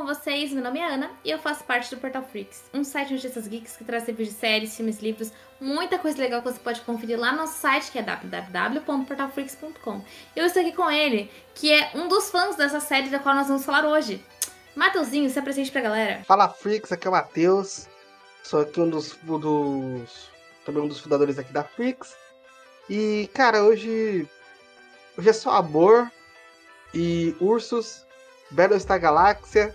com vocês? Meu nome é Ana e eu faço parte do Portal Freaks, um site de notícias geeks que traz reviews de séries, filmes, livros, muita coisa legal que você pode conferir lá no nosso site que é www.portalfreaks.com. Eu estou aqui com ele, que é um dos fãs dessa série da qual nós vamos falar hoje. Mateuzinho, se apresente pra galera. Fala Freaks, aqui é o Matheus. Sou aqui um dos, um dos. também um dos fundadores aqui da Freaks. E, cara, hoje. Hoje é só amor e ursos Battlestar Galáxia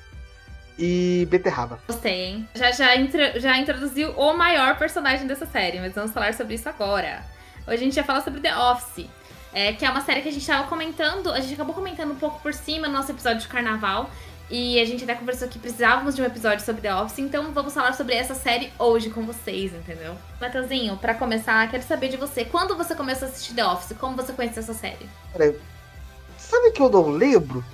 e Beterraba. Gostei, hein? Já, já, já introduziu o maior personagem dessa série, mas vamos falar sobre isso agora. Hoje a gente vai falar sobre The Office, é, que é uma série que a gente estava comentando, a gente acabou comentando um pouco por cima no nosso episódio de carnaval. E a gente até conversou que precisávamos de um episódio sobre The Office, então vamos falar sobre essa série hoje com vocês, entendeu? Mateuzinho, para começar, quero saber de você. Quando você começou a assistir The Office? Como você conheceu essa série? Peraí, sabe que eu não lembro?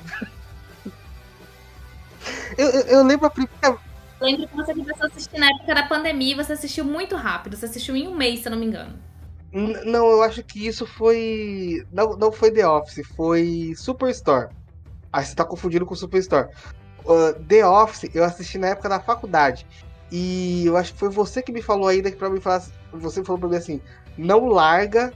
Eu, eu, eu lembro a primeira. Lembro que você começou a assistir na época da pandemia e você assistiu muito rápido. Você assistiu em um mês, se eu não me engano. Não, eu acho que isso foi. Não, não foi The Office, foi Superstore. Aí você tá confundindo com Superstore. Uh, The Office eu assisti na época da faculdade. E eu acho que foi você que me falou ainda que pra mim falar. Você falou pra mim assim: não larga,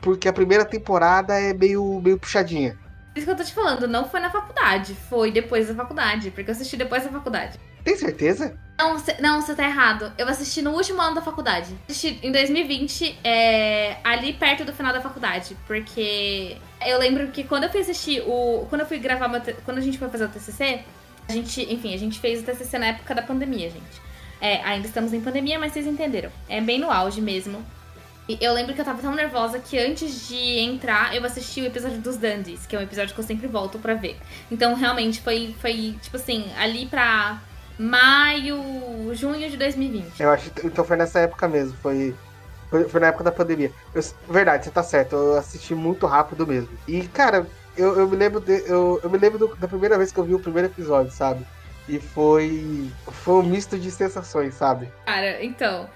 porque a primeira temporada é meio, meio puxadinha. Isso que eu tô te falando, não foi na faculdade, foi depois da faculdade, porque eu assisti depois da faculdade. Tem certeza? Não, cê, não, você tá errado. Eu assisti no último ano da faculdade. Assisti em 2020, é, ali perto do final da faculdade, porque eu lembro que quando eu fui assistir o. Quando eu fui gravar meu, Quando a gente foi fazer o TCC, a gente, enfim, a gente fez o TCC na época da pandemia, gente. É, ainda estamos em pandemia, mas vocês entenderam. É bem no auge mesmo. Eu lembro que eu tava tão nervosa que antes de entrar, eu assisti o episódio dos Dandies, que é um episódio que eu sempre volto para ver. Então, realmente, foi, foi, tipo assim, ali pra maio, junho de 2020. Eu acho então foi nessa época mesmo, foi. Foi, foi na época da pandemia. Eu, verdade, você tá certo, eu assisti muito rápido mesmo. E, cara, eu, eu me lembro, de, eu, eu me lembro do, da primeira vez que eu vi o primeiro episódio, sabe? E foi. Foi um misto de sensações, sabe? Cara, então.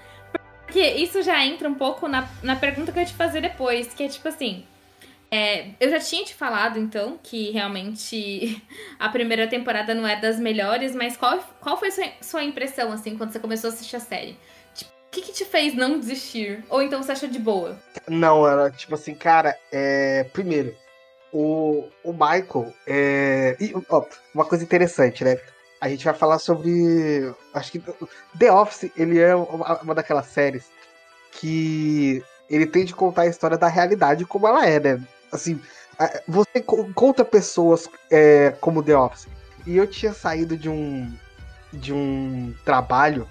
Porque isso já entra um pouco na, na pergunta que eu ia te fazer depois, que é tipo assim. É, eu já tinha te falado, então, que realmente a primeira temporada não é das melhores, mas qual, qual foi sua, sua impressão, assim, quando você começou a assistir a série? Tipo, o que, que te fez não desistir? Ou então você achou de boa? Não, era tipo assim, cara, é... primeiro, o, o Michael é. E, ó, uma coisa interessante, né? A gente vai falar sobre. Acho que The Office, ele é uma, uma daquelas séries que ele tem de contar a história da realidade como ela é, né? Assim, você conta pessoas é, como The Office. E eu tinha saído de um de um trabalho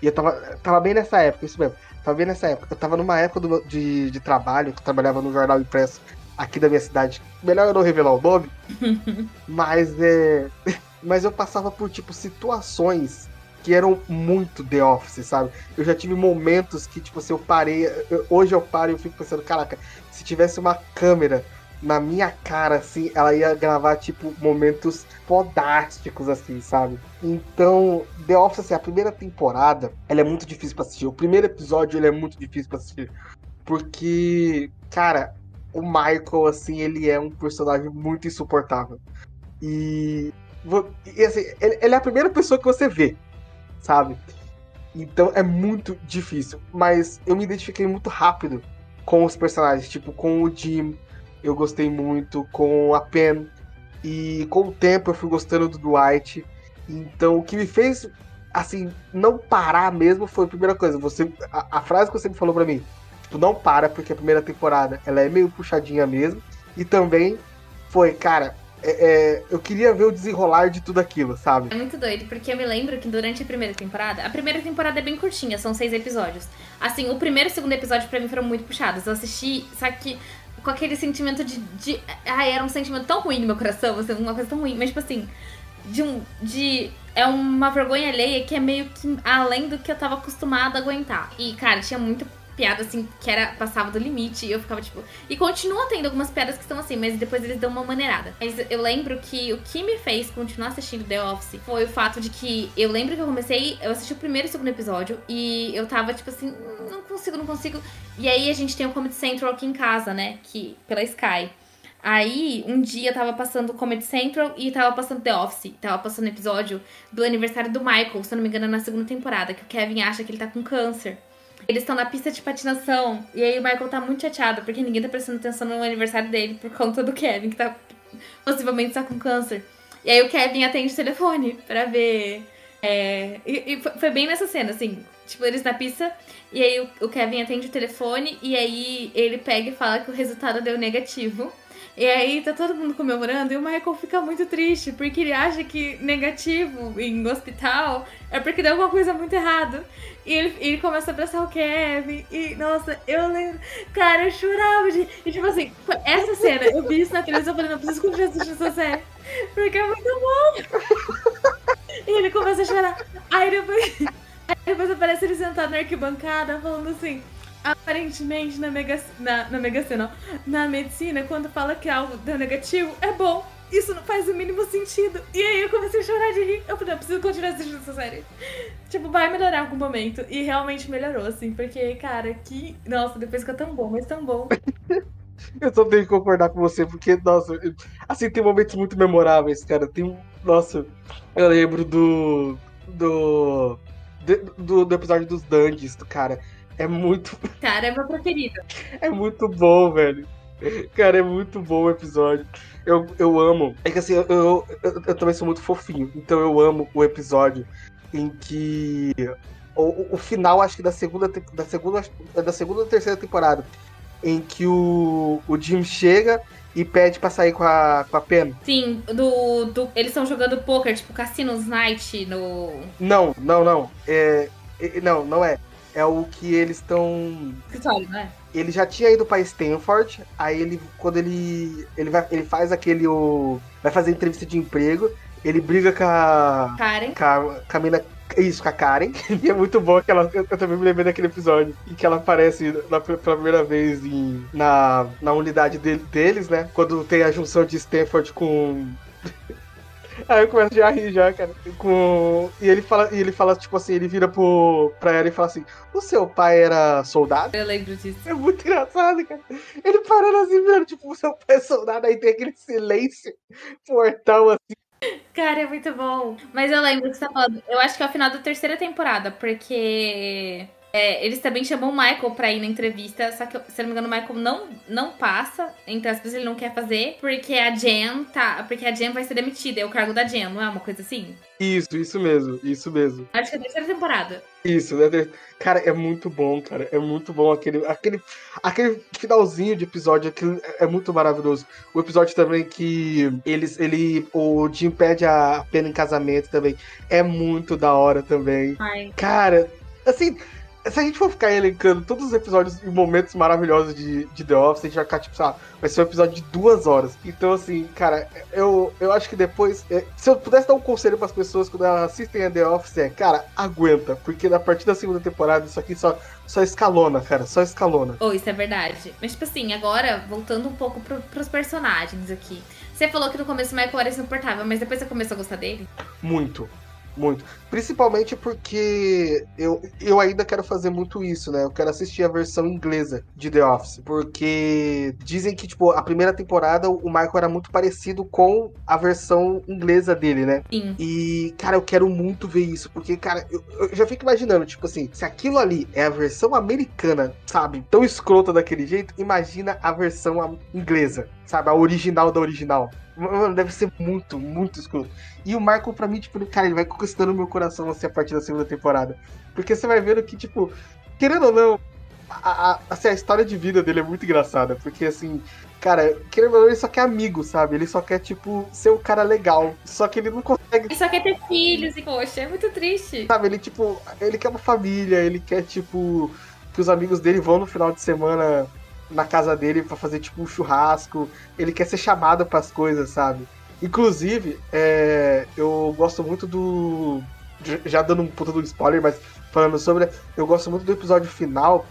e eu tava, tava bem nessa época, isso mesmo. Tava bem nessa época. Eu tava numa época do, de, de trabalho, que eu trabalhava no jornal impresso aqui da minha cidade. Melhor eu não revelar o nome. mas é. Mas eu passava por, tipo, situações que eram muito The Office, sabe? Eu já tive momentos que, tipo, se eu parei. Eu, hoje eu paro e eu fico pensando, caraca, se tivesse uma câmera na minha cara, assim, ela ia gravar, tipo, momentos fodásticos, assim, sabe? Então, The Office, assim, a primeira temporada, ela é muito difícil pra assistir. O primeiro episódio, ele é muito difícil pra assistir. Porque, cara, o Michael, assim, ele é um personagem muito insuportável. E assim, ele, é a primeira pessoa que você vê, sabe? Então é muito difícil. Mas eu me identifiquei muito rápido com os personagens. Tipo, com o Jim, eu gostei muito. Com a Pen. E com o tempo eu fui gostando do Dwight. Então o que me fez, assim, não parar mesmo foi a primeira coisa. Você, a, a frase que você me falou pra mim. Tipo, não para, porque a primeira temporada ela é meio puxadinha mesmo. E também foi, cara, é, é, eu queria ver o desenrolar de tudo aquilo, sabe? É muito doido, porque eu me lembro que durante a primeira temporada, a primeira temporada é bem curtinha, são seis episódios. Assim, o primeiro e o segundo episódio para mim foram muito puxados. Eu assisti, sabe que com aquele sentimento de, de. Ai, era um sentimento tão ruim no meu coração, assim, uma coisa tão ruim, mas tipo assim, de um. De, é uma vergonha alheia que é meio que além do que eu tava acostumada a aguentar. E, cara, tinha muito piada, assim, que era passava do limite. E eu ficava, tipo. E continua tendo algumas piadas que estão assim, mas depois eles dão uma maneirada. Mas eu lembro que o que me fez continuar assistindo The Office foi o fato de que eu lembro que eu comecei. Eu assisti o primeiro e o segundo episódio. E eu tava, tipo assim, não consigo, não consigo. E aí a gente tem o Comedy Central aqui em casa, né? Que, pela Sky. Aí, um dia tava passando Comedy Central e tava passando The Office. Tava passando episódio do aniversário do Michael, se eu não me engano, na segunda temporada, que o Kevin acha que ele tá com câncer. Eles estão na pista de patinação. E aí o Michael tá muito chateado, porque ninguém tá prestando atenção no aniversário dele por conta do Kevin, que tá possivelmente tá com câncer. E aí o Kevin atende o telefone pra ver. É... E, e foi bem nessa cena, assim. Tipo, eles na pista, e aí o, o Kevin atende o telefone, e aí ele pega e fala que o resultado deu negativo. E aí tá todo mundo comemorando e o Michael fica muito triste, porque ele acha que negativo em hospital é porque deu alguma coisa muito errada. E ele, ele começa a abraçar o Kevin. E, nossa, eu lembro. Cara, eu chorava de. E tipo assim, essa cena, eu vi isso na televisão e falei, não preciso continuar assistindo essa série. Porque é muito bom. E ele começa a chorar. Aí depois. Aí depois aparece ele sentado na arquibancada falando assim. Aparentemente, na Mega, na, na Mega na medicina, quando fala que algo deu negativo, é bom. Isso não faz o mínimo sentido. E aí eu comecei a chorar de rir. Eu falei, eu preciso continuar assistindo essa série. Tipo, vai melhorar algum momento. E realmente melhorou, assim. Porque, cara, que. Nossa, depois fica tão bom, mas tão bom. eu só tenho que concordar com você, porque, nossa, assim, tem momentos muito memoráveis, cara. Tem. Nossa, eu lembro do. Do. Do, do episódio dos Dungeons, cara. É muito. Cara, é meu preferido. É muito bom, velho. Cara, é muito bom o episódio. Eu, eu amo. É que assim, eu, eu, eu, eu também sou muito fofinho. Então eu amo o episódio em que. O, o final, acho que da segunda, da segunda. Da segunda ou terceira temporada. Em que o, o Jim chega e pede pra sair com a, com a Pen. Sim, do, do eles estão jogando poker, tipo Cassinos Night no. Não, não, não. É, não, não é é o que eles estão. Né? Ele já tinha ido para Stanford, aí ele, quando ele, ele, vai, ele faz aquele, o, vai fazer entrevista de emprego, ele briga com a. Karen. Com a, com a mina, isso, com a Karen. E é muito bom que ela. Eu, também me lembrei daquele episódio em que ela aparece na, pela primeira vez em, na, na unidade de, deles, né? Quando tem a junção de Stanford com. Aí eu começo já a rir já, cara. Com... E ele fala, e ele fala, tipo assim, ele vira pro... pra ela e fala assim: O seu pai era soldado? Eu lembro disso. É muito engraçado, cara. Ele parando assim, vendo, tipo, o seu pai é soldado, aí tem aquele silêncio portal assim. Cara, é muito bom. Mas eu lembro que você tá falando. Eu acho que é o final da terceira temporada, porque é, eles também chamam o Michael pra ir na entrevista, só que, se não me engano, o Michael não, não passa, entre aspas, ele não quer fazer, porque a Jen tá. Porque a Jen vai ser demitida, é o cargo da Jen, não é uma coisa assim? Isso, isso mesmo, isso mesmo. Acho que é a terceira temporada. Isso, né? Cara, é muito bom, cara. É muito bom aquele, aquele, aquele finalzinho de episódio, aquele, é muito maravilhoso. O episódio também que eles, ele, o Jim pede a pena em casamento também. É muito da hora também. Ai. Cara, assim, se a gente for ficar elencando todos os episódios e momentos maravilhosos de, de The Office, a gente vai ficar, tipo, sabe, vai ser um episódio de duas horas. Então, assim, cara, eu, eu acho que depois. É, se eu pudesse dar um conselho para as pessoas quando elas assistem a The Office, é, cara, aguenta. Porque na partir da segunda temporada, isso aqui só, só escalona, cara, só escalona. Oh, isso é verdade. Mas, tipo assim, agora, voltando um pouco pro, pros personagens aqui. Você falou que no começo o Michael era insuportável, mas depois você começou a gostar dele? Muito. Muito. Principalmente porque eu, eu ainda quero fazer muito isso, né? Eu quero assistir a versão inglesa de The Office. Porque dizem que, tipo, a primeira temporada o Michael era muito parecido com a versão inglesa dele, né? Sim. E, cara, eu quero muito ver isso. Porque, cara, eu, eu já fico imaginando, tipo assim, se aquilo ali é a versão americana, sabe? Tão escrota daquele jeito, imagina a versão inglesa, sabe? A original da original. Mano, deve ser muito, muito escuro. E o Michael, pra mim, tipo, cara, ele vai conquistando meu coração assim a partir da segunda temporada. Porque você vai vendo que, tipo, querendo ou não, a, a, assim, a história de vida dele é muito engraçada. Porque, assim, cara, querendo ou não, ele só quer amigo, sabe? Ele só quer, tipo, ser um cara legal. Só que ele não consegue. Ele só quer ter filhos e, poxa, é muito triste. Sabe, ele, tipo, ele quer uma família, ele quer, tipo, que os amigos dele vão no final de semana na casa dele para fazer tipo um churrasco. Ele quer ser chamado para as coisas, sabe? Inclusive, é, eu gosto muito do. Já dando um puta do spoiler, mas falando sobre. Eu gosto muito do episódio final,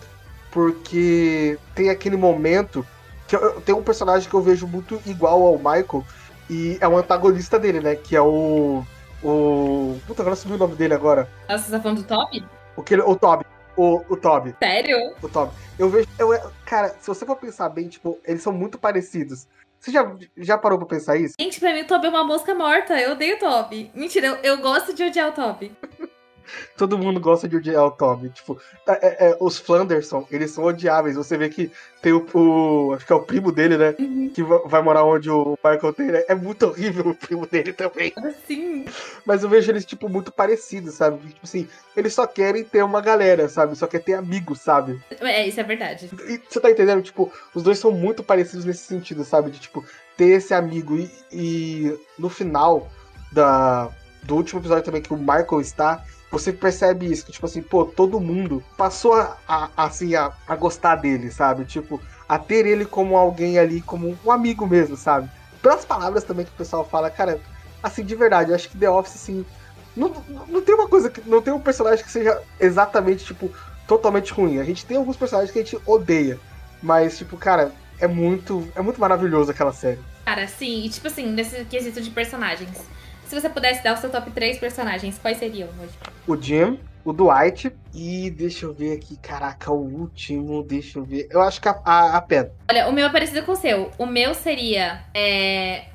porque tem aquele momento. que eu, Tem um personagem que eu vejo muito igual ao Michael, e é um antagonista dele, né? Que é o. O. Puta, agora subiu o nome dele agora. Nossa, você tá falando do Toby? O, que, o Toby o, o Toby. Sério? O Toby. Eu vejo. Eu, cara, se você for pensar bem, tipo, eles são muito parecidos. Você já, já parou pra pensar isso? Gente, pra mim o Toby é uma mosca morta. Eu odeio o Toby. Mentira, eu, eu gosto de odiar o Toby. todo mundo gosta de odiar o Toby. Tipo, é, é, os Flanderson, eles são odiáveis. Você vê que tem o, o Acho que é o primo dele, né? Uhum. Que vai morar onde o Michael tem, né? É muito horrível o primo dele também. Sim. Mas eu vejo eles, tipo, muito parecidos, sabe? Tipo assim, eles só querem ter uma galera, sabe? Só quer ter amigos, sabe? É, isso é verdade. E você tá entendendo? Tipo, os dois são muito parecidos nesse sentido, sabe? De, tipo, ter esse amigo. E, e no final da, do último episódio também que o Michael está você percebe isso, que, tipo assim, pô, todo mundo passou a, a assim, a, a gostar dele, sabe? Tipo, a ter ele como alguém ali, como um amigo mesmo, sabe? Pelas palavras também que o pessoal fala, cara, assim, de verdade, eu acho que The Office, assim, não, não tem uma coisa que. Não tem um personagem que seja exatamente, tipo, totalmente ruim. A gente tem alguns personagens que a gente odeia. Mas, tipo, cara, é muito. É muito maravilhoso aquela série. Cara, sim, e tipo assim, nesse quesito de personagens. Se você pudesse dar o seu top 3 personagens, quais seriam hoje? O Jim, o Dwight e deixa eu ver aqui, caraca, o último, deixa eu ver. Eu acho que a, a, a Pen. Olha, o meu é parecido com o seu. O meu seria é,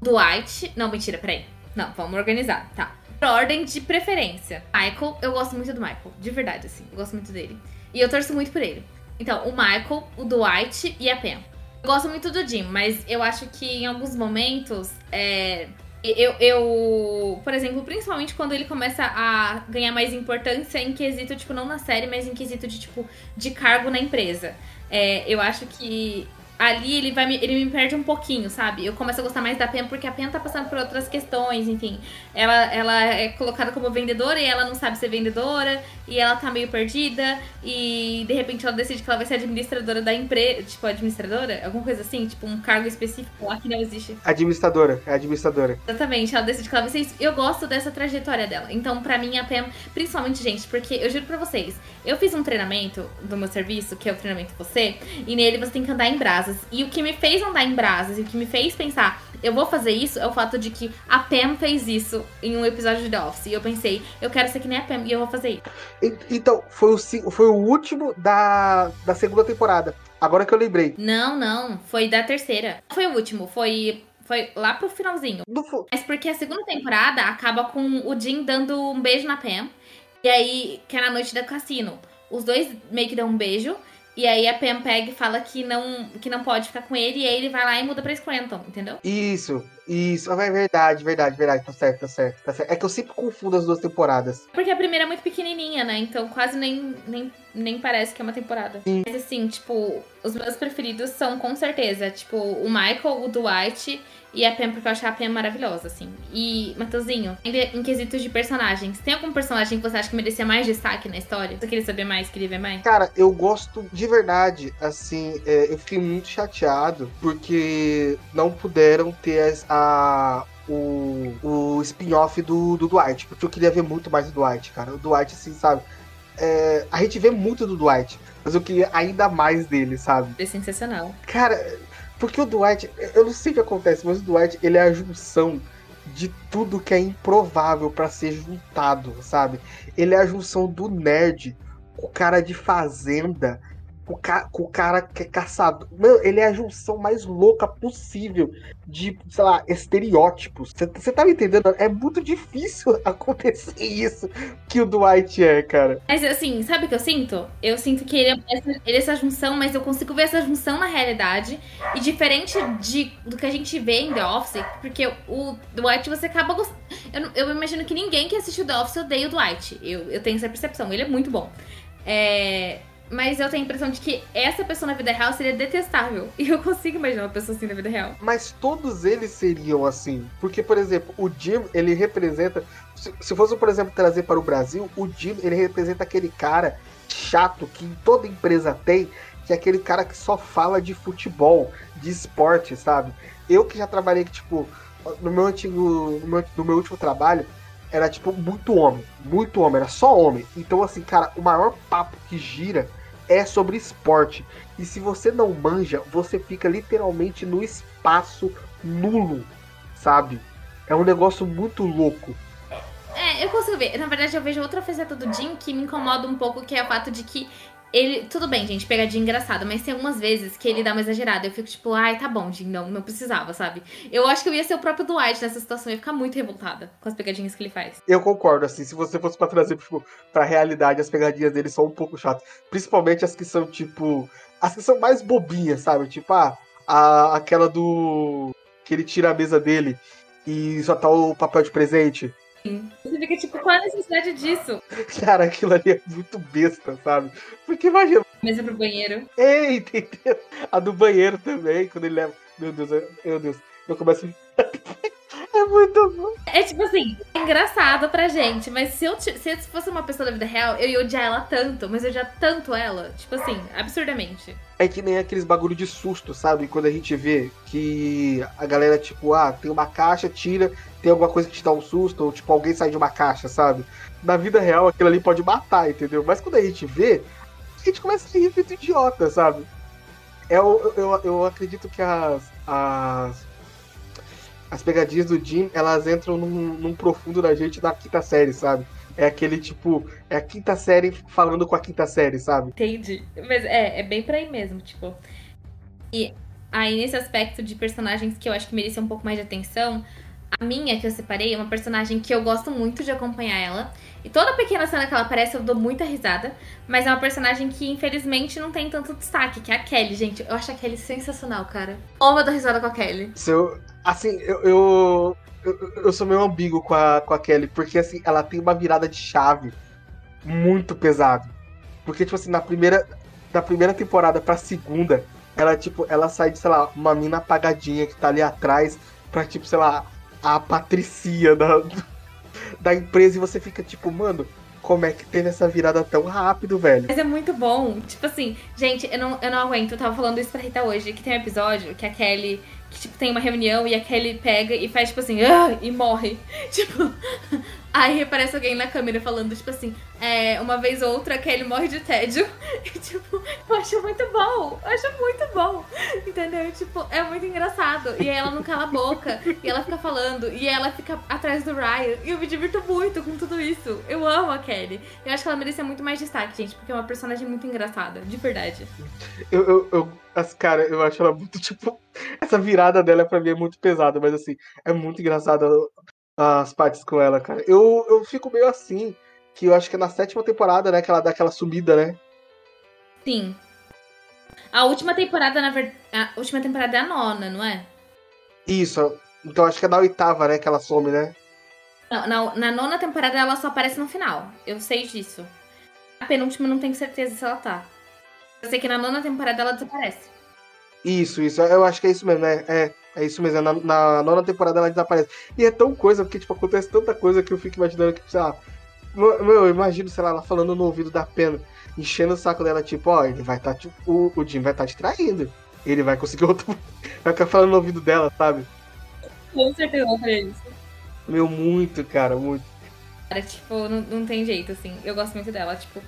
Dwight. Não, mentira, peraí. Não, vamos organizar, tá. Por ordem de preferência. Michael, eu gosto muito do Michael, de verdade, assim. Eu gosto muito dele. E eu torço muito por ele. Então, o Michael, o Dwight e a Pen. Eu gosto muito do Jim, mas eu acho que em alguns momentos é, eu, eu, por exemplo, principalmente quando ele começa a ganhar mais importância em quesito, tipo, não na série, mas em quesito de, tipo, de cargo na empresa. É, eu acho que ali ele vai me, ele me perde um pouquinho, sabe? Eu começo a gostar mais da Pen porque a Pen tá passando por outras questões, enfim. Ela, ela é colocada como vendedora e ela não sabe ser vendedora e ela tá meio perdida e de repente ela decide que ela vai ser administradora da empresa, tipo administradora, alguma coisa assim, tipo um cargo específico lá que não existe. Administradora, é administradora. Exatamente, ela decide que ela vai ser isso. Eu gosto dessa trajetória dela. Então, pra mim a Pen, principalmente, gente, porque eu juro pra vocês, eu fiz um treinamento do meu serviço, que é o treinamento você, e nele você tem que andar em brasa brasas. E o que me fez andar em brasas e o que me fez pensar, eu vou fazer isso, é o fato de que a Pam fez isso em um episódio de The Office. E eu pensei, eu quero ser que nem a Pam e eu vou fazer isso. Então, foi o, foi o último da, da segunda temporada. Agora que eu lembrei. Não, não. Foi da terceira. Foi o último. Foi foi lá pro finalzinho. Do... Mas porque a segunda temporada acaba com o Jim dando um beijo na Pam. E aí, que é na noite do cassino. Os dois meio que dão um beijo. E aí a Pam pega e fala que não, que não pode ficar com ele, e aí ele vai lá e muda pra Scranton, entendeu? Isso, isso. É verdade, verdade, verdade. Tá certo, tá certo, tá certo. É que eu sempre confundo as duas temporadas. Porque a primeira é muito pequenininha, né? Então quase nem, nem, nem parece que é uma temporada. Sim. Mas assim, tipo, os meus preferidos são com certeza, tipo, o Michael, o Dwight e a Pam, porque eu acho a Pam maravilhosa, assim. E, Matheusinho, em quesitos de personagens, tem algum personagem que você acha que merecia mais destaque na história? Você queria saber mais, queria ver mais? Cara, eu gosto de verdade, assim, é, eu fiquei muito chateado porque não puderam ter a, o, o spin-off do, do Dwight, porque eu queria ver muito mais do Dwight, cara. O Dwight, assim, sabe? É, a gente vê muito do Dwight, mas eu queria ainda mais dele, sabe? É sensacional. Cara, porque o Dwight, eu não sei o que acontece, mas o Dwight, ele é a junção de tudo que é improvável para ser juntado, sabe? Ele é a junção do nerd, o cara de fazenda, com, ca com o cara que é caçador. Mano, ele é a junção mais louca possível de, sei lá, estereótipos. Você tá me entendendo? É muito difícil acontecer isso que o Dwight é, cara. Mas assim, sabe o que eu sinto? Eu sinto que ele é, essa, ele é essa junção, mas eu consigo ver essa junção na realidade. E diferente de, do que a gente vê em The Office, porque o Dwight você acaba gostando. Eu, eu imagino que ninguém que assistiu The Office odeia o Dwight. Eu, eu tenho essa percepção. Ele é muito bom. É, mas eu tenho a impressão de que essa pessoa na vida real seria detestável. E eu consigo imaginar uma pessoa assim na vida real. Mas todos eles seriam assim. Porque, por exemplo, o Jim, ele representa. Se, se fosse, por exemplo, trazer para o Brasil, o Jim, ele representa aquele cara chato que toda empresa tem, que é aquele cara que só fala de futebol, de esporte, sabe? Eu que já trabalhei, tipo, no meu antigo. No meu, no meu último trabalho, era tipo muito homem, muito homem, era só homem. Então, assim, cara, o maior papo que gira é sobre esporte. E se você não manja, você fica literalmente no espaço nulo, sabe? É um negócio muito louco. É, eu consigo ver. Na verdade, eu vejo outra faceta do Jim que me incomoda um pouco, que é o fato de que ele. Tudo bem, gente, pegadinha engraçada, mas tem algumas vezes que ele dá uma exagerada. Eu fico tipo, ai, tá bom, Jim, não, não precisava, sabe? Eu acho que eu ia ser o próprio Dwight nessa situação, eu ia ficar muito revoltada com as pegadinhas que ele faz. Eu concordo, assim, se você fosse pra trazer tipo, pra realidade, as pegadinhas dele são um pouco chatas. Principalmente as que são, tipo. As que são mais bobinhas, sabe? Tipo, ah, a, aquela do. que ele tira a mesa dele e só tá o papel de presente. Você fica tipo, qual a necessidade disso? Cara, aquilo ali é muito besta, sabe? Porque imagina. Mesa pro banheiro. Ei, entendeu? A do banheiro também, quando ele leva. Meu Deus, meu Deus. Eu começo a. É muito bom. É tipo assim, é engraçado pra gente, mas se eu, se eu fosse uma pessoa da vida real, eu ia odiar ela tanto, mas eu odiar tanto ela, tipo assim, absurdamente. É que nem aqueles bagulho de susto, sabe? Quando a gente vê que a galera, tipo, ah, tem uma caixa, tira, tem alguma coisa que te dá um susto, ou tipo, alguém sai de uma caixa, sabe? Na vida real, aquilo ali pode matar, entendeu? Mas quando a gente vê, a gente começa a rir feito idiota, sabe? Eu, eu, eu acredito que as, as as pegadinhas do Jim, elas entram num, num profundo da gente da quinta série, sabe? É aquele tipo, é a quinta série falando com a quinta série, sabe? Entendi. Mas é, é bem por aí mesmo, tipo. E aí, nesse aspecto de personagens que eu acho que merecia um pouco mais de atenção, a minha que eu separei é uma personagem que eu gosto muito de acompanhar ela. E toda pequena cena que ela aparece eu dou muita risada. Mas é uma personagem que infelizmente não tem tanto destaque, que é a Kelly, gente. Eu acho a Kelly sensacional, cara. Amo dar risada com a Kelly. Se eu, assim, eu, eu, eu, eu, sou meio ambíguo com a, com a Kelly, porque assim, ela tem uma virada de chave muito pesado. Porque, tipo assim, na primeira, da primeira temporada pra segunda, ela, tipo, ela sai de, sei lá, uma mina apagadinha que tá ali atrás pra, tipo, sei lá, a patricia da, da empresa e você fica tipo, mano, como é que teve essa virada tão rápido, velho? Mas é muito bom. Tipo assim, gente, eu não, eu não aguento. Eu tava falando isso pra Rita hoje, que tem um episódio que a Kelly que, tipo, tem uma reunião e a Kelly pega e faz, tipo assim, ah! e morre. Tipo, aí aparece alguém na câmera falando, tipo assim, é, uma vez ou outra a Kelly morre de tédio. E, tipo, eu acho muito bom. Eu acho muito bom. Entendeu? Tipo, é muito engraçado. E aí ela não cala a boca. E ela fica falando. E ela fica atrás do Ryan. E eu me divirto muito com tudo isso. Eu amo a Kelly. Eu acho que ela merecia muito mais destaque, gente, porque é uma personagem muito engraçada. De verdade. Eu, eu, eu as, cara, eu acho ela muito, tipo. Essa virada dela pra mim é muito pesada, mas assim, é muito engraçada as partes com ela, cara. Eu, eu fico meio assim, que eu acho que é na sétima temporada, né, que ela dá aquela sumida, né? Sim. A última temporada, na verdade. A última temporada é a nona, não é? Isso. Então acho que é na oitava, né, que ela some, né? Não, na, na nona temporada ela só aparece no final. Eu sei disso. A penúltima não tenho certeza se ela tá. Eu sei que na nona temporada ela desaparece. Isso, isso. Eu acho que é isso mesmo, né? É, é isso mesmo. Na, na nona temporada ela desaparece. E é tão coisa, porque, tipo, acontece tanta coisa que eu fico imaginando que, sei lá. Meu, eu imagino, sei lá, ela falando no ouvido da pena, enchendo o saco dela, tipo, ó, ele vai estar, tá, tipo, o, o Jim vai estar tá te traindo. Ele vai conseguir outro. Vai ficar falando no ouvido dela, sabe? Com certeza pra isso. Meu, muito, cara, muito. Cara, tipo, não, não tem jeito, assim. Eu gosto muito dela, tipo,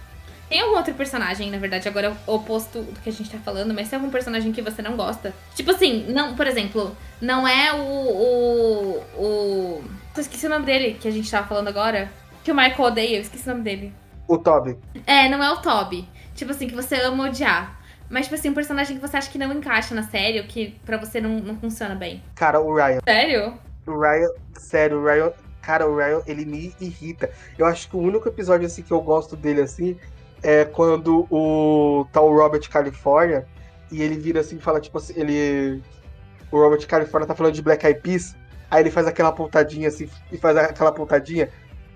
tem algum outro personagem, na verdade, agora é o oposto do que a gente tá falando, mas tem algum personagem que você não gosta? Tipo assim, não, por exemplo, não é o. o. o. Eu esqueci o nome dele que a gente tava falando agora. Que o Michael odeia, eu esqueci o nome dele. O Toby. É, não é o Toby. Tipo assim, que você ama odiar. Mas, tipo assim, um personagem que você acha que não encaixa na série, ou que pra você não, não funciona bem. Cara, o Ryan. Sério? O Ryan, sério, o Ryan. Cara, o Ryan, ele me irrita. Eu acho que o único episódio, assim, que eu gosto dele, assim, é quando o tal tá Robert California e ele vira assim e fala, tipo assim, ele. O Robert California tá falando de Black Eyed Peas, aí ele faz aquela pontadinha assim e faz aquela pontadinha.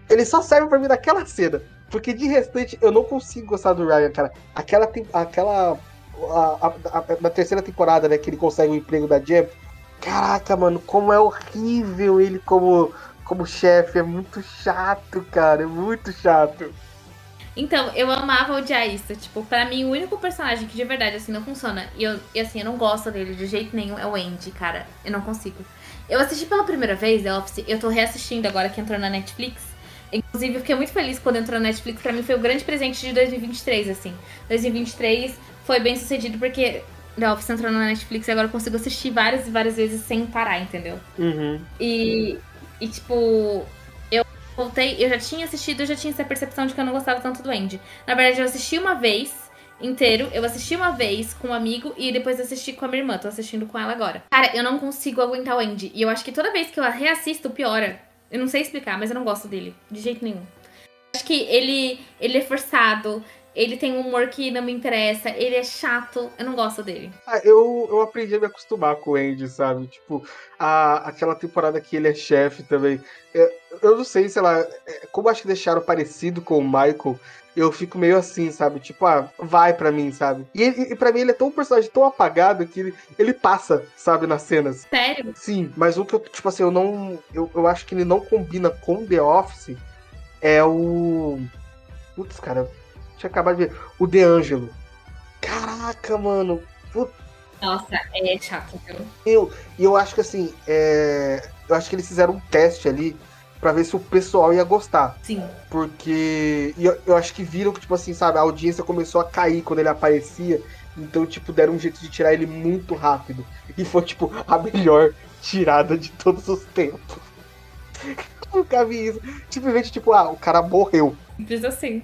Ele só serve pra mim naquela cena. Porque de restante eu não consigo gostar do Ryan, cara. Aquela. aquela na terceira temporada, né, que ele consegue o emprego da Jam. Caraca, mano, como é horrível ele como, como chefe. É muito chato, cara. É muito chato. Então, eu amava odiar isso. Tipo, pra mim, o único personagem que de verdade, assim, não funciona. E, eu, e assim, eu não gosto dele de jeito nenhum é o Andy, cara. Eu não consigo. Eu assisti pela primeira vez The Office. Eu tô reassistindo agora que entrou na Netflix. Inclusive, eu fiquei muito feliz quando entrou na Netflix. Pra mim, foi o grande presente de 2023, assim. 2023 foi bem sucedido porque The Office entrou na Netflix e agora eu consigo assistir várias e várias vezes sem parar, entendeu? Uhum. E, e, tipo, voltei, eu já tinha assistido, eu já tinha essa percepção de que eu não gostava tanto do Andy. Na verdade, eu assisti uma vez inteiro. Eu assisti uma vez com um amigo e depois assisti com a minha irmã. Tô assistindo com ela agora. Cara, eu não consigo aguentar o Andy. E eu acho que toda vez que eu reassisto, piora. Eu não sei explicar, mas eu não gosto dele. De jeito nenhum. Acho que ele, ele é forçado. Ele tem um humor que não me interessa, ele é chato, eu não gosto dele. Ah, eu, eu aprendi a me acostumar com o Andy, sabe? Tipo, a, aquela temporada que ele é chefe também. Eu, eu não sei, sei lá, é, como acho que deixaram parecido com o Michael, eu fico meio assim, sabe? Tipo, ah, vai pra mim, sabe? E, ele, e pra mim ele é tão um personagem tão apagado que ele, ele passa, sabe, nas cenas. Sério? Sim, mas o que eu, tipo assim, eu não. Eu, eu acho que ele não combina com The Office é o. Putz, cara, tinha acabado de ver. O De Angelo. Caraca, mano. Put... Nossa, é chato, viu? Eu, e eu acho que assim, é... eu acho que eles fizeram um teste ali para ver se o pessoal ia gostar. Sim. Porque eu, eu acho que viram que, tipo assim, sabe, a audiência começou a cair quando ele aparecia. Então, tipo, deram um jeito de tirar ele muito rápido. E foi, tipo, a melhor tirada de todos os tempos. Nunca vi isso. Simplesmente, tipo, ah, o cara morreu. Simples assim.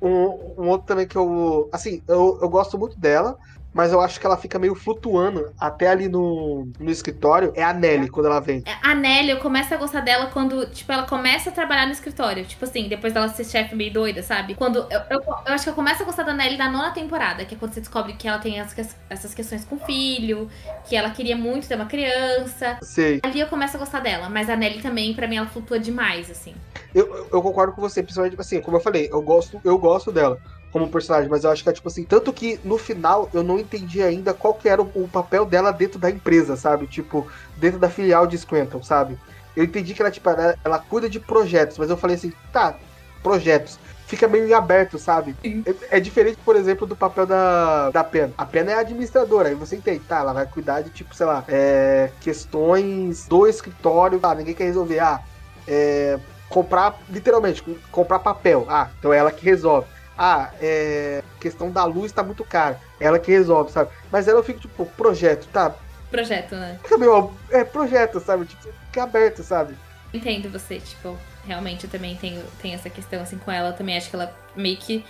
Um, um outro também que eu. Assim, eu, eu gosto muito dela, mas eu acho que ela fica meio flutuando até ali no, no escritório. É a Nelly quando ela vem. É, a Nelly, eu começo a gostar dela quando, tipo, ela começa a trabalhar no escritório. Tipo assim, depois dela ser chefe meio doida, sabe? Quando. Eu, eu, eu, acho que eu começo a gostar da Nelly na nona temporada, que é quando você descobre que ela tem as, essas questões com o filho, que ela queria muito ter uma criança. Sei. Ali eu começo a gostar dela, mas a Nelly também, para mim, ela flutua demais, assim. Eu, eu concordo com você, principalmente, assim, como eu falei, eu gosto, eu gosto dela como personagem, mas eu acho que é tipo assim, tanto que no final eu não entendi ainda qual que era o, o papel dela dentro da empresa, sabe? Tipo, dentro da filial de Squanton, sabe? Eu entendi que ela, tipo, ela, ela cuida de projetos, mas eu falei assim, tá, projetos fica meio em aberto, sabe? É, é, diferente, por exemplo, do papel da, da Pena. A Pena é a administradora, aí você entende, tá? Ela vai cuidar de, tipo, sei lá, é, questões do escritório, ah, ninguém quer resolver, ah, é, comprar, literalmente, comprar papel, ah, então é ela que resolve ah, é, questão da luz tá muito cara. Ela que resolve, sabe? Mas ela fica, tipo, projeto, tá? Projeto, né? Meio, é projeto, sabe? Tipo, fica aberto, sabe? Entendo você, tipo, realmente eu também tenho, tenho essa questão assim com ela. Eu também acho que ela meio que.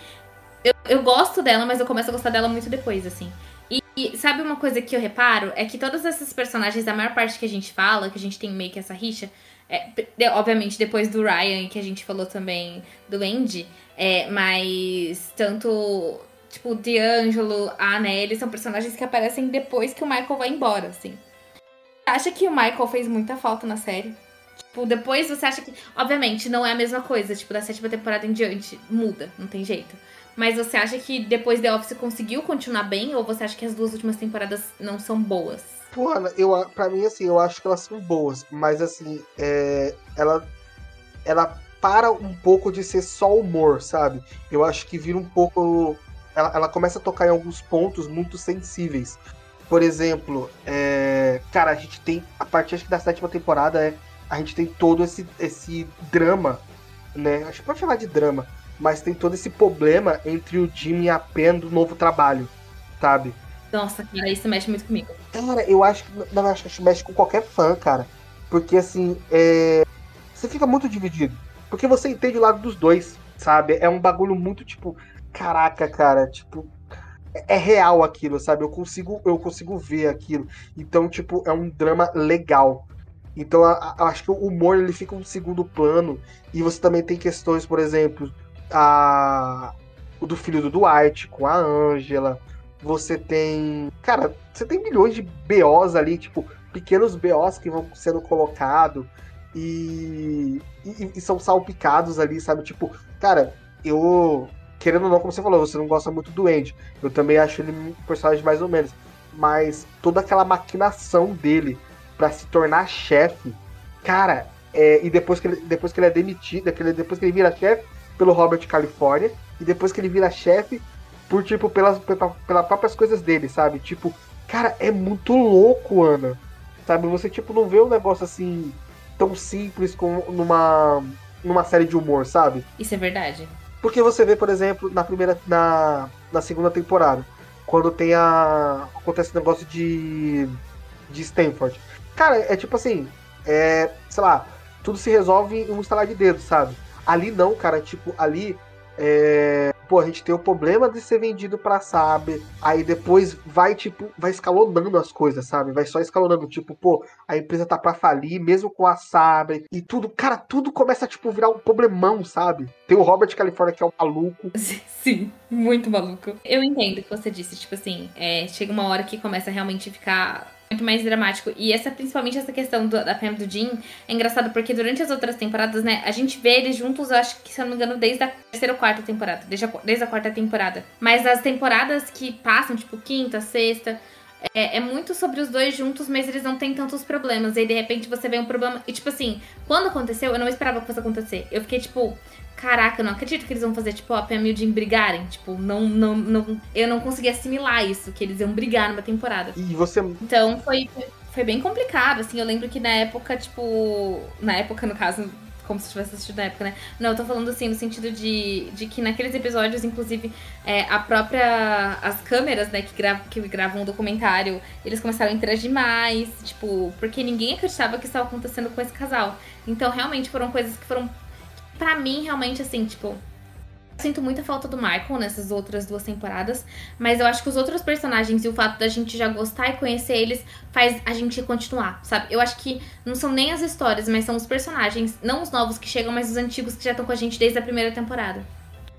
Eu, eu gosto dela, mas eu começo a gostar dela muito depois, assim. E, e, sabe uma coisa que eu reparo? É que todos esses personagens, a maior parte que a gente fala, que a gente tem meio que essa rixa, é, obviamente depois do Ryan, que a gente falou também do Andy, é, mas tanto, tipo, o D'Angelo, a Nelly são personagens que aparecem depois que o Michael vai embora, assim. Acha que o Michael fez muita falta na série? Tipo, depois você acha que. Obviamente, não é a mesma coisa, tipo, da sétima temporada em diante. Muda, não tem jeito. Mas você acha que depois The Office conseguiu continuar bem? Ou você acha que as duas últimas temporadas não são boas? Porra, eu, pra mim, assim, eu acho que elas são boas. Mas, assim, é, ela, ela para um pouco de ser só humor, sabe? Eu acho que vira um pouco. Ela, ela começa a tocar em alguns pontos muito sensíveis. Por exemplo, é... cara, a gente tem. A partir acho que da sétima temporada, é, a gente tem todo esse, esse drama, né? Acho que pode chamar de drama, mas tem todo esse problema entre o Jimmy e a Pen do novo trabalho, sabe? Nossa, cara, isso mexe muito comigo. Cara, eu acho que. Não, acho que mexe com qualquer fã, cara. Porque assim, é... você fica muito dividido. Porque você entende o lado dos dois, sabe? É um bagulho muito tipo, caraca, cara, tipo, é, é real aquilo, sabe? Eu consigo, eu consigo ver aquilo. Então, tipo, é um drama legal. Então, acho que o humor ele fica um segundo plano. E você também tem questões, por exemplo, a do filho do Dwight com a Angela. Você tem, cara, você tem milhões de BOs ali, tipo, pequenos BOs que vão sendo colocados e, e, e, são salpicados ali, sabe? Tipo, cara, eu. Querendo ou não, como você falou, você não gosta muito do Andy. Eu também acho ele um personagem mais ou menos. Mas toda aquela maquinação dele para se tornar chefe, cara, é, e depois que, ele, depois que ele é demitido, depois que ele vira chefe pelo Robert California, e depois que ele vira chefe por, tipo, pelas, pelas, pelas próprias coisas dele, sabe? Tipo, cara, é muito louco, Ana. Sabe? Você, tipo, não vê um negócio assim tão simples como numa, numa série de humor, sabe? Isso é verdade. Porque você vê, por exemplo, na primeira. na, na segunda temporada, quando tem a. acontece o negócio de. de Stanford. Cara, é tipo assim. É. sei lá, tudo se resolve em um estalar de dedos, sabe? Ali não, cara, tipo, ali É, pô, a gente tem o problema de ser vendido pra Sabe, aí depois vai, tipo, vai escalonando as coisas, sabe? Vai só escalonando, tipo, pô, a empresa tá pra falir, mesmo com a Sabre, e tudo, cara, tudo começa a, tipo, virar um problemão, sabe? Tem o Robert California que é um maluco. Sim, muito maluco. Eu entendo o que você disse, tipo assim, é, chega uma hora que começa a realmente ficar muito mais dramático. E essa, principalmente essa questão do, da Pam do Jim, é engraçado porque durante as outras temporadas, né, a gente vê eles juntos, eu acho que, se eu não me engano, desde a terceira ou quarta temporada. Desde a, desde a quarta temporada. Mas as temporadas que passam, tipo, quinta, sexta. É, é, muito sobre os dois juntos, mas eles não têm tantos problemas. E aí, de repente, você vê um problema. E, tipo assim, quando aconteceu, eu não esperava que fosse acontecer. Eu fiquei, tipo, caraca, eu não acredito que eles vão fazer, tipo, a Pam e o Jim brigarem. Tipo, não, não, não. Eu não consegui assimilar isso, que eles iam brigar numa temporada. E você. Então foi, foi bem complicado, assim. Eu lembro que na época, tipo. Na época, no caso, como se tivesse assistido na época, né? Não, eu tô falando assim, no sentido de, de que naqueles episódios, inclusive, é, a própria. As câmeras, né, que, gra que gravam o documentário, eles começaram a interagir mais, tipo, porque ninguém acreditava que estava acontecendo com esse casal. Então, realmente, foram coisas que foram para mim, realmente, assim, tipo. Sinto muita falta do Michael nessas outras duas temporadas, mas eu acho que os outros personagens e o fato da gente já gostar e conhecer eles faz a gente continuar, sabe? Eu acho que não são nem as histórias, mas são os personagens, não os novos que chegam, mas os antigos que já estão com a gente desde a primeira temporada.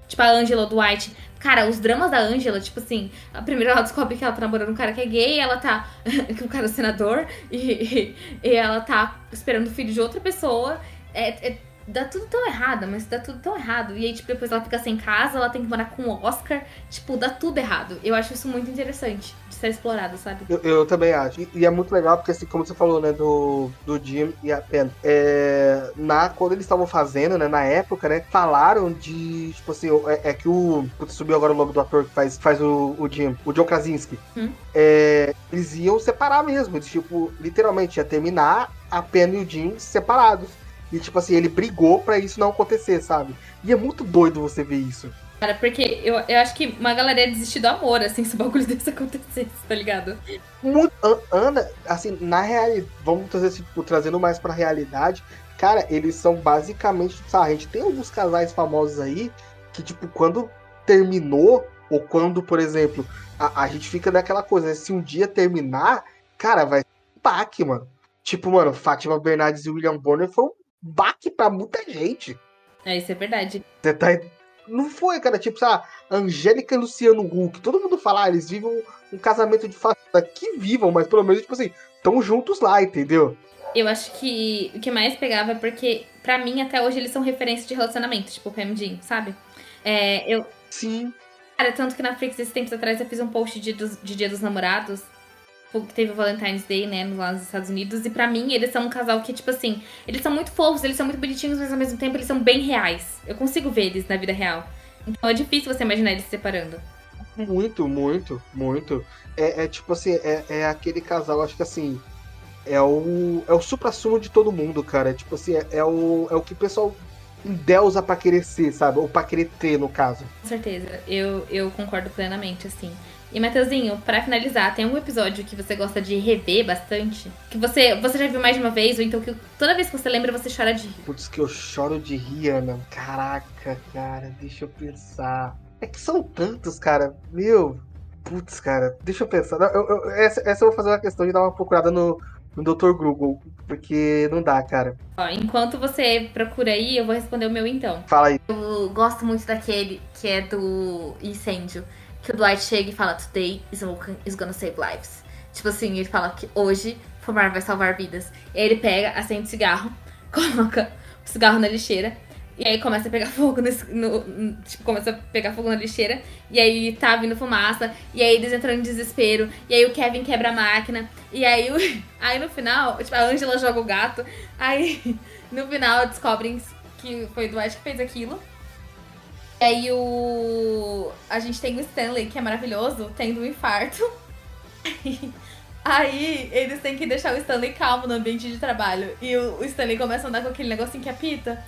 Tipo a Angela White. Cara, os dramas da Angela, tipo assim, a primeira ela descobre que ela tá namorando um cara que é gay, ela tá. que o cara é senador, e, e, ela tá esperando o filho de outra pessoa. É, é, dá tudo tão errado, mas dá tudo tão errado. E aí, tipo, depois ela fica sem casa, ela tem que morar com o Oscar. Tipo, dá tudo errado. Eu acho isso muito interessante de ser explorado, sabe? Eu, eu também acho. E, e, é muito legal porque, assim, como você falou, né, do, do Jim e a Pen, é, na, quando eles estavam fazendo, né, na época, né, falaram de, tipo assim, é, é que o. Subiu agora o nome do ator que faz, faz o, o Jim, o John Krasinski. Hum? É, eles iam separar mesmo. Eles, tipo, literalmente ia terminar a Pen e o Jim separados. E, tipo assim, ele brigou para isso não acontecer, sabe? E é muito doido você ver isso. Cara, porque eu, eu acho que uma galera ia desistir do amor, assim, se o bagulho desse acontecesse, tá ligado? Muito, Ana, assim, na realidade, vamos trazer, tipo, trazendo mais pra realidade, cara, eles são basicamente, sabe, a gente tem alguns casais famosos aí que, tipo, quando terminou, ou quando, por exemplo, a, a gente fica naquela coisa, se um dia terminar, cara, vai ser um baque, mano. Tipo, mano, Fátima Bernardes e William Bonner foi um baque pra muita gente. É, isso é verdade. Você tá. Não foi, cara, tipo, sabe, Angélica e Luciano Huck. Todo mundo fala, ah, eles vivem um, um casamento de fato. Que vivam, mas pelo menos, tipo assim, estão juntos lá, entendeu? Eu acho que o que mais pegava é porque, pra mim, até hoje, eles são referência de relacionamento, tipo o Pam Jean, sabe? É, eu... Sim. Cara, tanto que na Flix, esses tempos atrás, eu fiz um post de, de Dia dos Namorados que teve o Valentine's Day, né, lá nos Estados Unidos. E para mim, eles são um casal que, tipo assim, eles são muito fofos, eles são muito bonitinhos, mas ao mesmo tempo eles são bem reais. Eu consigo ver eles na vida real. Então é difícil você imaginar eles se separando. Muito, muito, muito. É, é tipo assim, é, é, aquele casal, acho que assim. É o, é o supra-sumo de todo mundo, cara. Tipo assim, é, é, o, é o que o pessoal endeusa pra querer ser, sabe? Ou pra querer ter, no caso. Com certeza. Eu, eu concordo plenamente, assim. E Matheusinho, para finalizar, tem algum episódio que você gosta de rever bastante? Que você, você já viu mais de uma vez, ou então que toda vez que você lembra você chora de rir? Putz, que eu choro de rir, Ana. Caraca, cara, deixa eu pensar. É que são tantos, cara. Meu, putz, cara, deixa eu pensar. Eu, eu, essa, essa eu vou fazer uma questão de dar uma procurada no, no Dr. Google, porque não dá, cara. Ó, enquanto você procura aí, eu vou responder o meu então. Fala aí. Eu gosto muito daquele que é do incêndio que o Dwight chega e fala: Today smoking is gonna save lives. Tipo assim, ele fala que hoje fumar vai salvar vidas. E aí ele pega, acende o cigarro, coloca o cigarro na lixeira. E aí começa a pegar fogo no, no, Tipo, começa a pegar fogo na lixeira. E aí tá vindo fumaça. E aí eles entram em desespero. E aí o Kevin quebra a máquina. E aí, o, aí no final, tipo, a Angela joga o gato. Aí no final descobrem que foi o Dwight que fez aquilo. E aí o. A gente tem o Stanley, que é maravilhoso, tendo um infarto. Aí eles têm que deixar o Stanley calmo no ambiente de trabalho. E o Stanley começa a andar com aquele negocinho que apita.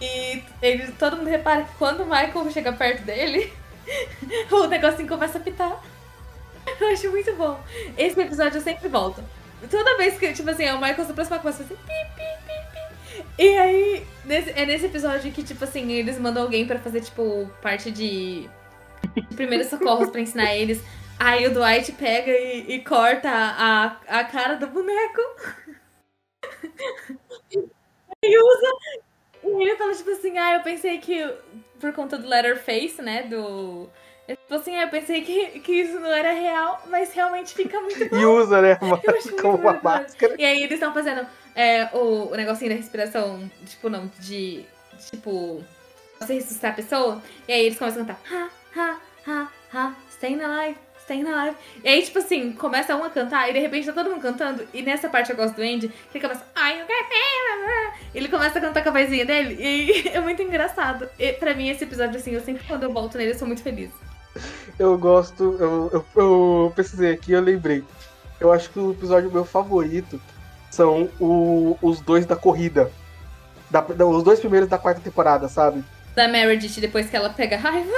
E ele, todo mundo repara que quando o Michael chega perto dele, o negocinho começa a apitar. Eu acho muito bom. Esse episódio eu sempre volto. Toda vez que, tipo assim, o Michael se aproxima, começa a fazer pi, pi, pi, pi. E aí Nesse, é nesse episódio que, tipo assim, eles mandam alguém pra fazer, tipo, parte de primeiros socorros pra ensinar eles. Aí o Dwight pega e, e corta a, a cara do boneco. e usa. E ele fala, tipo assim, ah, eu pensei que por conta do Letterface, né? Do. Tipo assim, eu pensei que, que isso não era real, mas realmente fica muito bom. E usa, né? Uma, como uma máscara. E aí eles estão fazendo é, o, o negocinho da respiração, tipo, não, de. Tipo. Você ressuscitar a pessoa. E aí eles começam a cantar. Ha, ha, ha, ha, staying alive, staying alive. E aí, tipo assim, começa um a cantar e de repente tá todo mundo cantando. E nessa parte eu gosto do Andy, que ele começa. Ai, eu. Ele começa a cantar com a vozinha dele. E é muito engraçado. E pra mim, esse episódio, assim, eu sempre quando eu volto nele, eu sou muito feliz. Eu gosto. Eu, eu, eu pesquisei aqui eu lembrei. Eu acho que o episódio meu favorito são o- os dois da corrida. Da- da- os dois primeiros da quarta temporada, sabe? Da Meredith, depois que ela pega raiva.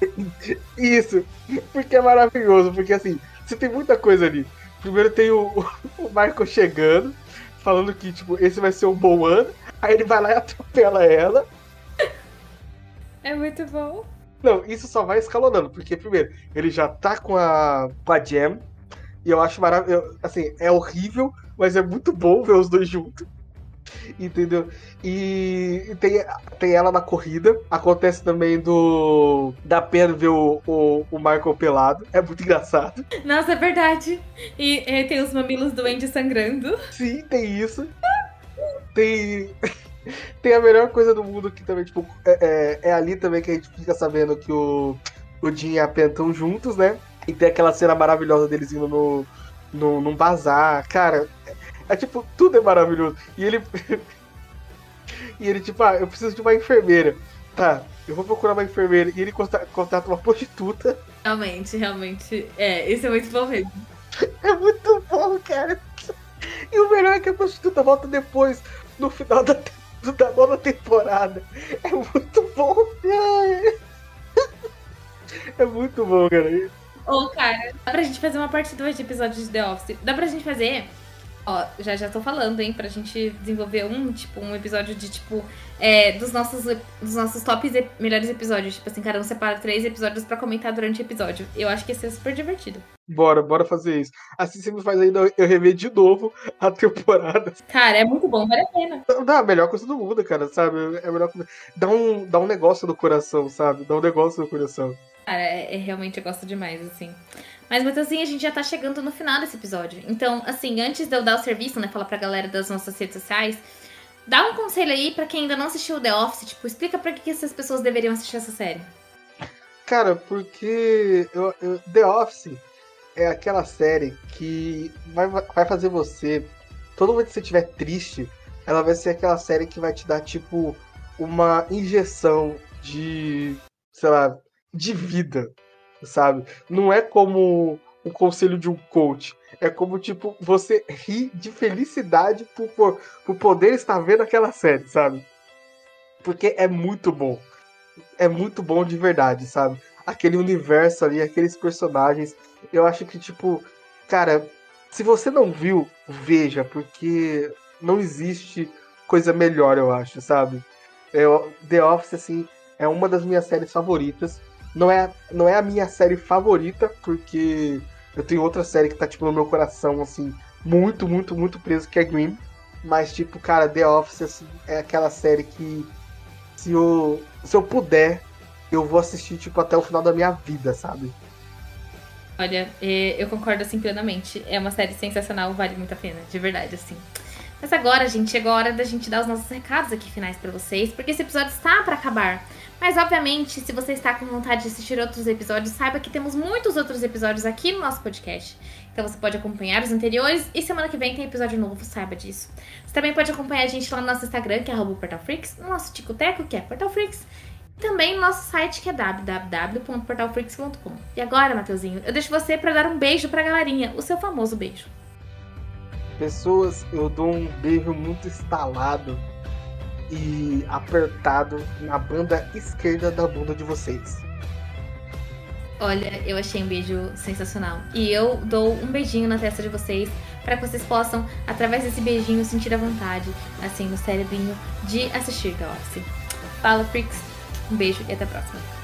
Isso, porque é maravilhoso, porque assim, você tem muita coisa ali. Primeiro tem o, o Michael chegando, falando que, tipo, esse vai ser um bom ano. Aí ele vai lá e atropela ela. É muito bom. Não, isso só vai escalonando, porque primeiro, ele já tá com a, com a Jam, e eu acho maravilhoso. Assim, é horrível, mas é muito bom ver os dois juntos. Entendeu? E, tem, tem ela na corrida. Acontece também do. Da pena ver o, o, o Michael pelado. É muito engraçado. Nossa, é verdade. E, e tem os mamilos do Andy sangrando. Sim, tem isso. Tem. Tem a melhor coisa do mundo que também, tipo, é, é- é ali também que a gente fica sabendo que o, o Jim e a Pen estão juntos, né? E tem aquela cena maravilhosa deles indo no, no, num bazar. Cara, é, é tipo, tudo é maravilhoso. E ele. e ele, tipo, ah, eu preciso de uma enfermeira. Tá, eu vou procurar uma enfermeira. E ele contrata uma prostituta. Realmente, realmente. É, isso é muito bom mesmo. É muito bom, cara. E o melhor é que a prostituta volta depois, no final da, da nova temporada. É muito bom. Ai. É muito bom, cara. Ô, cara, dá pra gente fazer uma parte 2 de episódios de The Office. Dá pra gente fazer. Ó, já já tô falando, hein? Pra gente desenvolver um, tipo, um episódio de, tipo, é, dos nossos, dos nossos tops e melhores episódios. Tipo assim, cada um separa três episódios pra comentar durante o episódio. Eu acho que ia ser super divertido. Bora, bora fazer isso. Assim você me faz ainda eu rever de novo a temporada. Cara, é muito bom, vale a pena. Dá a melhor coisa do mundo, cara, sabe? É melhor coisa. Dá um, dá um negócio no coração, sabe? Dá um negócio no coração. Cara, é, é realmente eu gosto demais, assim. Mas, Matheusinho, a gente já tá chegando no final desse episódio. Então, assim, antes de eu dar o serviço, né, falar pra galera das nossas redes sociais, dá um conselho aí pra quem ainda não assistiu The Office, tipo, explica pra que que essas pessoas deveriam assistir essa série. Cara, porque eu- eu- The Office é aquela série que vai, vai fazer você. Todo momento que você estiver triste, ela vai ser aquela série que vai te dar, tipo, uma injeção de. sei lá, de vida, sabe? Não é como o conselho de um coach. É como, tipo, você ri de felicidade por, por, por poder estar vendo aquela série, sabe? Porque é muito bom é muito bom de verdade, sabe? Aquele universo ali, aqueles personagens. Eu acho que, tipo, cara, se você não viu, veja, porque não existe coisa melhor, eu acho, sabe? Eu, The Office, assim, é uma das minhas séries favoritas. Não é, não é a minha série favorita, porque eu tenho outra série que tá, tipo, no meu coração, assim, muito, muito, muito preso, que é Grimm. Mas, tipo, cara, The Office, assim, é aquela série que se eu, se eu puder, eu vou assistir, tipo, até o final da minha vida, sabe? Olha, é, eu concordo, assim, plenamente. É uma série sensacional, vale muito a pena, de verdade, assim. Mas agora, gente, chegou a hora da gente dar os nossos recados aqui finais pra vocês, porque esse episódio está pra acabar. Mas, obviamente, se você está com vontade de assistir outros episódios, saiba que temos muitos outros episódios aqui no nosso podcast. Então você pode acompanhar os anteriores e semana que vem tem episódio novo, saiba disso. Você também pode acompanhar a gente lá no nosso Instagram, que é portalfreaks, no nosso Ticoteco, que é portalfreaks, e também no nosso site, que é www.portalfreaks.com. E agora, Mateuzinho, eu deixo você pra dar um beijo pra galerinha, o seu famoso beijo. Pessoas, eu dou um beijo muito estalado e apertado na banda esquerda da bunda de vocês. Olha, eu achei um beijo sensacional. E eu dou um beijinho na testa de vocês para que vocês possam, através desse beijinho, sentir a vontade, assim, no cérebrinho, de assistir Office. Fala, Freaks. Um beijo e até a próxima.